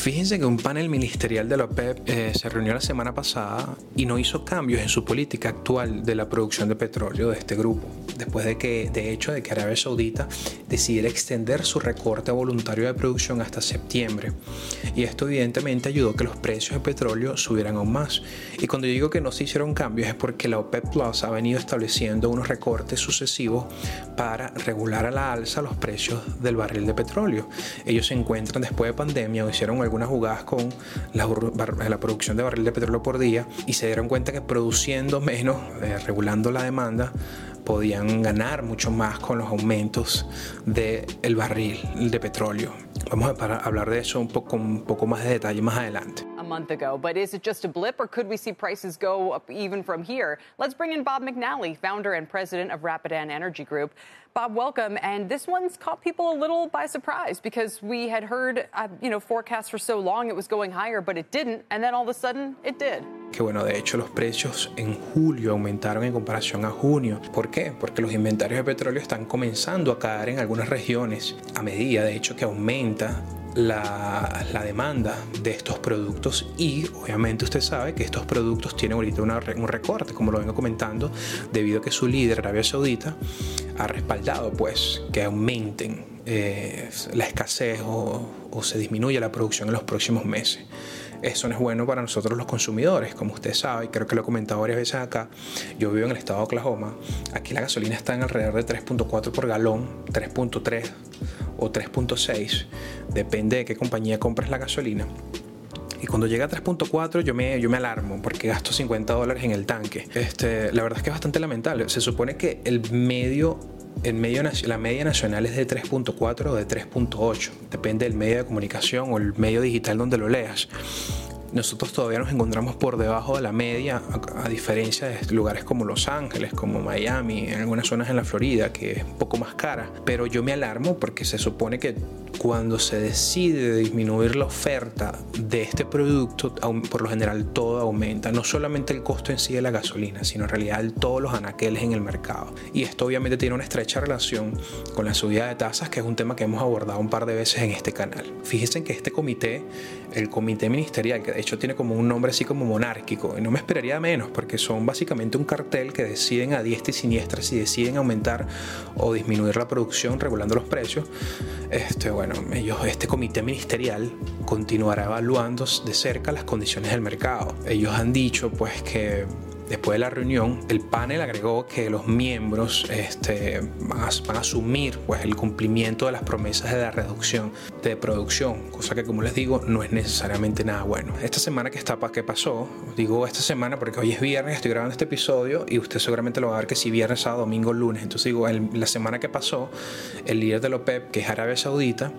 Fíjense que un panel ministerial de la OPEP eh, se reunió la semana pasada y no hizo cambios en su política actual de la producción de petróleo de este grupo, después de que, de hecho, de que Arabia Saudita decidiera extender su recorte voluntario de producción hasta septiembre. Y esto evidentemente ayudó a que los precios de petróleo subieran aún más. Y cuando yo digo que no se hicieron cambios es porque la OPEP Plus ha venido estableciendo unos recortes sucesivos para regular a la alza los precios del barril de petróleo. Ellos se encuentran después de pandemia o hicieron algunas jugadas con la, producción de barril de petróleo por día y se dieron cuenta que produciendo menos, eh, regulando la demanda, podían ganar mucho más con los aumentos del barril de petróleo. Vamos a hablar de eso un poco, un poco más de detalle más adelante. Month ago, but is it just a blip or could we see prices go up even from here? Let's bring in Bob McNally, founder and president of Rapidan Energy Group. Bob, welcome. And this one's caught people a little by surprise because we had heard, uh, you know, forecasts for so long it was going higher, but it didn't. And then all of a sudden, it did. Que bueno, de hecho, los precios en julio aumentaron en comparación a junio. ¿Por qué? Porque los inventarios de petróleo están comenzando a caer en algunas regiones a medida, de hecho, que aumenta la, la, demanda de estos productos y obviamente usted sabe que estos productos tienen ahorita una, un recorte, como lo vengo comentando, debido a que su líder, Arabia Saudita, ha respaldado pues que aumenten eh, la escasez o, o se disminuya la producción en los próximos meses eso no es bueno para nosotros los consumidores. Como usted sabe, y creo que lo he comentado varias veces acá, yo vivo en el estado de Oklahoma. Aquí la gasolina está en alrededor de 3.4 por galón, 3.3 o 3.6, depende de qué compañía compres la gasolina. Y cuando llega a 3.4 yo me, yo me alarmo porque gasto 50 dólares en el tanque. Este, la verdad es que es bastante lamentable. Se supone que el medio el medio, la media nacional es de 3.4 o de 3.8, depende del medio de comunicación o el medio digital donde lo leas nosotros todavía nos encontramos por debajo de la media, a, diferencia de lugares como Los Ángeles, como Miami, en algunas zonas en la Florida, que es un poco más cara. Pero yo me alarmo porque se supone que cuando se decide disminuir la oferta de este producto, por lo general todo aumenta. No solamente el costo en sí de la gasolina, sino en realidad todos los anaqueles en el mercado. Y esto obviamente tiene una estrecha relación con la subida de tasas, que es un tema que hemos abordado un par de veces en este canal. Fíjense que este comité, el comité ministerial, que de hecho tiene como un nombre así como monárquico, y no me esperaría menos, porque son básicamente un cartel que deciden a diestra y siniestra si deciden aumentar o disminuir la producción regulando los precios. Este, bueno, ellos, este comité ministerial continuará evaluando de cerca las condiciones del mercado. Ellos han dicho pues que Después de la reunión, el panel agregó que los miembros este, van, a, asumir pues, el cumplimiento de las promesas de la reducción de producción, cosa que como les digo no es necesariamente nada bueno. Esta semana que está que pasó, digo esta semana porque hoy es viernes, estoy grabando este episodio y usted seguramente lo va a ver que si viernes, sábado, domingo, lunes. Entonces digo, la semana que pasó, el líder de la OPEP, que es Arabia Saudita,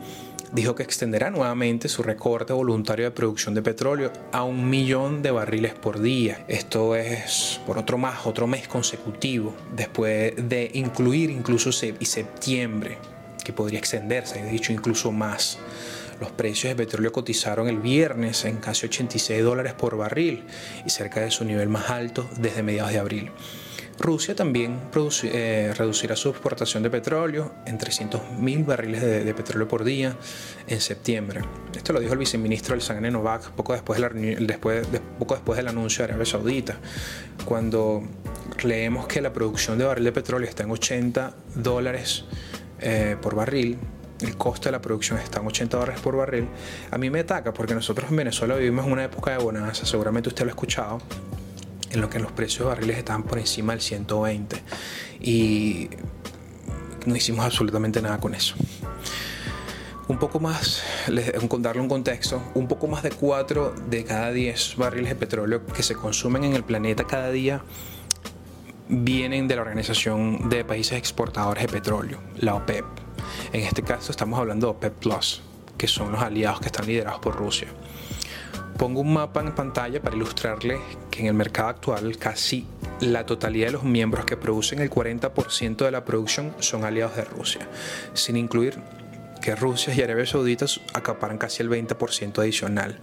dijo que extenderá nuevamente su recorte voluntario de producción de petróleo a un millón de barriles por día. Esto es por otro más, otro mes consecutivo, después de incluir incluso septiembre, que podría extenderse, he dicho incluso más. Los precios de petróleo cotizaron el viernes en casi 86 dólares por barril y cerca de su nivel más alto desde mediados de abril. Rusia también eh, reducirá su exportación de petróleo en 300.000 barriles de, petróleo por día en septiembre. Esto lo dijo el viceministro del Novak poco después, después, poco después del anuncio de Arabia Saudita, cuando leemos que la producción de barril de petróleo está en 80 dólares eh, por barril, el costo de la producción está en 80 dólares por barril, a mí me ataca porque nosotros en Venezuela vivimos en una época de bonanza, seguramente usted lo ha escuchado, en lo que los precios de barriles estaban por encima del 120 y no hicimos absolutamente nada con eso. Un poco más, darle un contexto, un poco más de 4 de cada 10 barriles de petróleo que se consumen en el planeta cada día vienen de la Organización de Países Exportadores de Petróleo, la OPEP. En este caso estamos hablando de OPEP Plus, que son los aliados que están liderados por Rusia. Pongo un mapa en pantalla para ilustrarles que en el mercado actual casi la totalidad de los miembros que producen el 40% de la producción son aliados de Rusia, sin incluir que Rusia y Arabia Saudita acaparan casi el 20% adicional.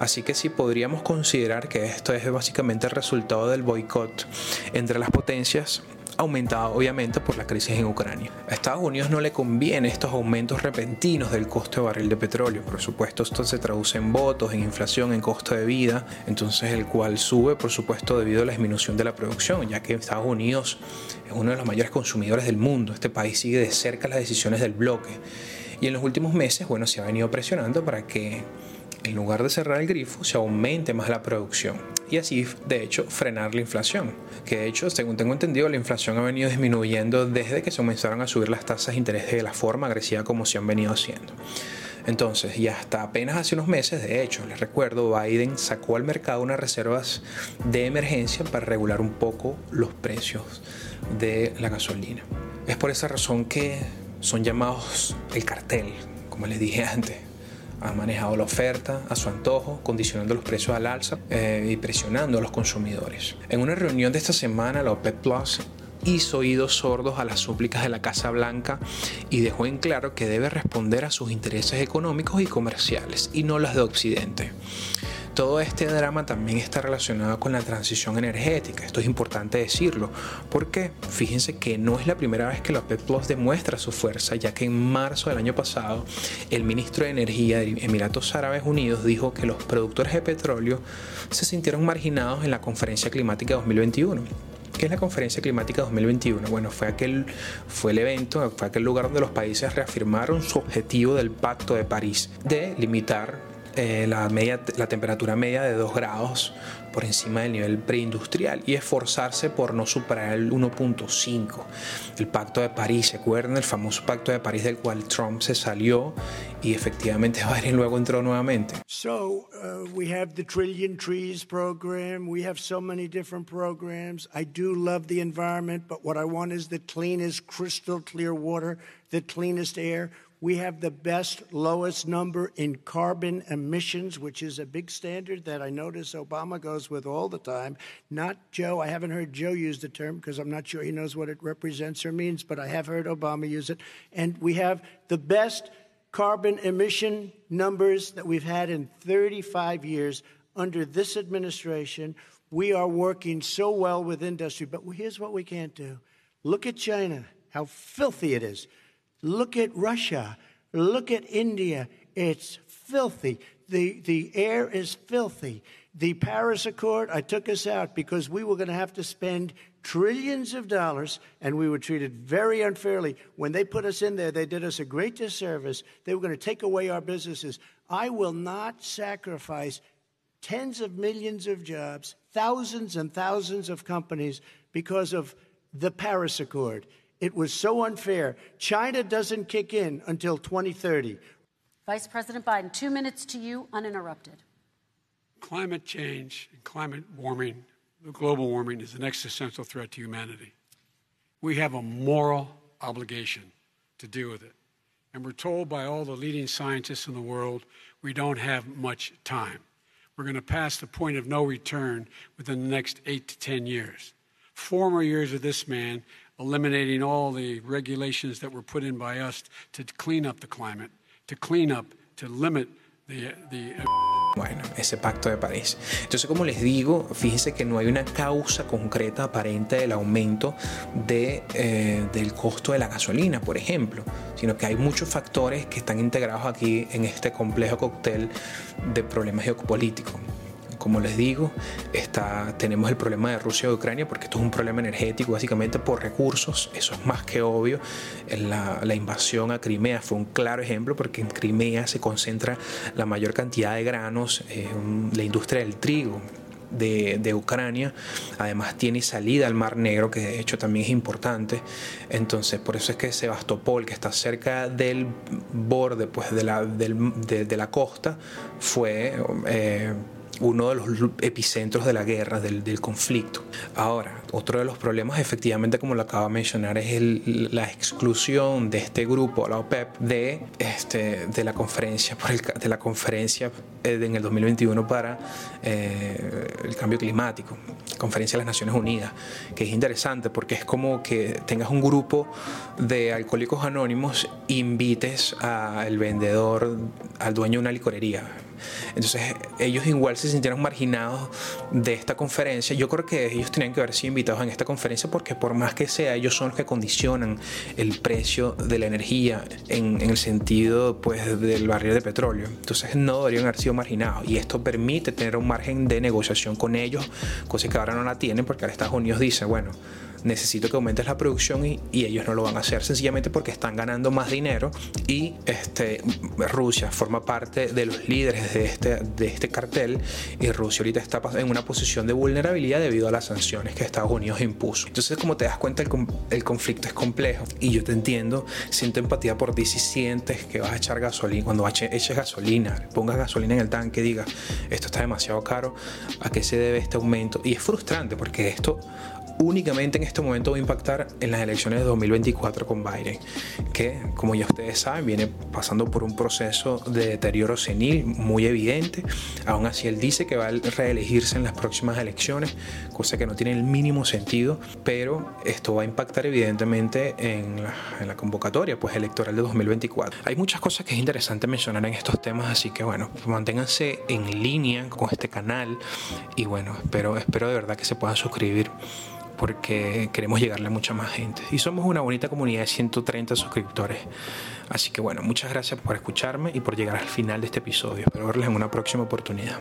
Así que sí podríamos considerar que esto es básicamente el resultado del boicot entre las potencias aumentado obviamente por la crisis en Ucrania. A Estados Unidos no le conviene estos aumentos repentinos del costo de barril de petróleo. Por supuesto, esto se traduce en votos, en inflación, en costo de vida, entonces el cual sube, por supuesto, debido a la disminución de la producción, ya que Estados Unidos es uno de los mayores consumidores del mundo. Este país sigue de cerca las decisiones del bloque. Y en los últimos meses, bueno, se ha venido presionando para que en lugar de cerrar el grifo, se aumente más la producción y así, de hecho, frenar la inflación. Que de hecho, según tengo entendido, la inflación ha venido disminuyendo desde que se comenzaron a subir las tasas de interés de la forma agresiva como se han venido haciendo. Entonces, y hasta apenas hace unos meses, de hecho, les recuerdo, Biden sacó al mercado unas reservas de emergencia para regular un poco los precios de la gasolina. Es por esa razón que son llamados el cartel, como les dije antes ha manejado la oferta a su antojo, condicionando los precios al alza eh, y presionando a los consumidores. En una reunión de esta semana, la OPEP Plus hizo oídos sordos a las súplicas de la Casa Blanca y dejó en claro que debe responder a sus intereses económicos y comerciales y no las de Occidente. Todo este drama también está relacionado con la transición energética. Esto es importante decirlo, porque fíjense que no es la primera vez que la OPEP Plus demuestra su fuerza, ya que en marzo del año pasado el ministro de Energía de Emiratos Árabes Unidos dijo que los productores de petróleo se sintieron marginados en la conferencia climática 2021. ¿Qué es la Conferencia Climática 2021? Bueno, fue aquel fue el evento, fue aquel lugar donde los países reafirmaron su objetivo del Pacto de París de limitar eh, la, media, la temperatura media de 2 grados por encima del nivel preindustrial y esforzarse por no superar el 1.5. El Pacto de París, ¿se acuerdan? El famoso Pacto de París del cual Trump se salió y efectivamente Biden luego entró nuevamente. So, uh, we have the Trillion Trees program. We have so many different programs. I do love the environment, but what I want is the cleanest, crystal clear water, the cleanest air. We have the best, lowest number in carbon emissions, which is a big standard that I notice Obama goes with all the time. Not Joe. I haven't heard Joe use the term because I'm not sure he knows what it represents or means, but I have heard Obama use it. And we have the best carbon emission numbers that we've had in 35 years under this administration. We are working so well with industry, but here's what we can't do. Look at China, how filthy it is. Look at Russia. Look at India. It's filthy. The, the air is filthy. The Paris Accord, I took us out because we were going to have to spend trillions of dollars and we were treated very unfairly. When they put us in there, they did us a great disservice. They were going to take away our businesses. I will not sacrifice tens of millions of jobs, thousands and thousands of companies because of the Paris Accord. It was so unfair. China doesn't kick in until 2030. Vice President Biden, two minutes to you, uninterrupted. Climate change and climate warming, global warming, is an existential threat to humanity. We have a moral obligation to deal with it. And we're told by all the leading scientists in the world we don't have much time. We're going to pass the point of no return within the next eight to 10 years. Four more years of this man eliminating all the regulations that were put in by us to clean up the climate, to clean up, to limit the, the Bueno, ese pacto de París. Entonces, como les digo, fíjense que no hay una causa concreta aparente del aumento de, eh, del costo de la gasolina, por ejemplo, sino que hay muchos factores que están integrados aquí en este complejo cóctel de problemas geopolíticos. Como les digo, está, tenemos el problema de Rusia y Ucrania porque esto es un problema energético básicamente por recursos, eso es más que obvio. La, invasión a Crimea fue un claro ejemplo porque en Crimea se concentra la mayor cantidad de granos, eh, la industria del trigo, de, de, Ucrania. Además tiene salida al Mar Negro, que de hecho también es importante. Entonces, por eso es que Sebastopol, que está cerca del borde pues, de, la, de la costa, fue... Eh, uno de los epicentros de la guerra, del, del, conflicto. Ahora, otro de los problemas, efectivamente, como lo acabo de mencionar, es el, la exclusión de este grupo, la OPEP, de, este, de la conferencia, por el, de la conferencia en el 2021 para eh, el cambio climático, conferencia de las Naciones Unidas, que es interesante porque es como que tengas un grupo de alcohólicos anónimos, invites al vendedor, al dueño de una licorería Entonces ellos igual se sintieron marginados de esta conferencia. Yo creo que ellos tenían que haber sido invitados en esta conferencia porque por más que sea, ellos son los que condicionan el precio de la energía en, en el sentido pues del barril de petróleo. Entonces no deberían haber sido marginados y esto permite tener un margen de negociación con ellos, cosa que ahora no la tienen porque ahora Estados Unidos dice, bueno, necesito que aumentes la producción y, y, ellos no lo van a hacer sencillamente porque están ganando más dinero y este, Rusia forma parte de los líderes de este, de este cartel y Rusia ahorita está en una posición de vulnerabilidad debido a las sanciones que Estados Unidos impuso. Entonces como te das cuenta el, el conflicto es complejo y yo te entiendo, siento empatía por ti si sientes que vas a echar gasolina, cuando eches gasolina, pongas gasolina en el tanque, digas esto está demasiado caro, ¿a qué se debe este aumento? Y es frustrante porque esto únicamente en este momento va a impactar en las elecciones de 2024 con Biden, que como ya ustedes saben viene pasando por un proceso de deterioro senil muy evidente. Aún así él dice que va a reelegirse en las próximas elecciones, cosa que no tiene el mínimo sentido, pero esto va a impactar evidentemente en la, en la convocatoria pues, electoral de 2024. Hay muchas cosas que es interesante mencionar en estos temas, así que bueno, manténganse en línea con este canal y bueno, espero, espero de verdad que se puedan suscribir porque queremos llegarle a mucha más gente. Y somos una bonita comunidad de 130 suscriptores. Así que bueno, muchas gracias por escucharme y por llegar al final de este episodio. Espero verles en una próxima oportunidad.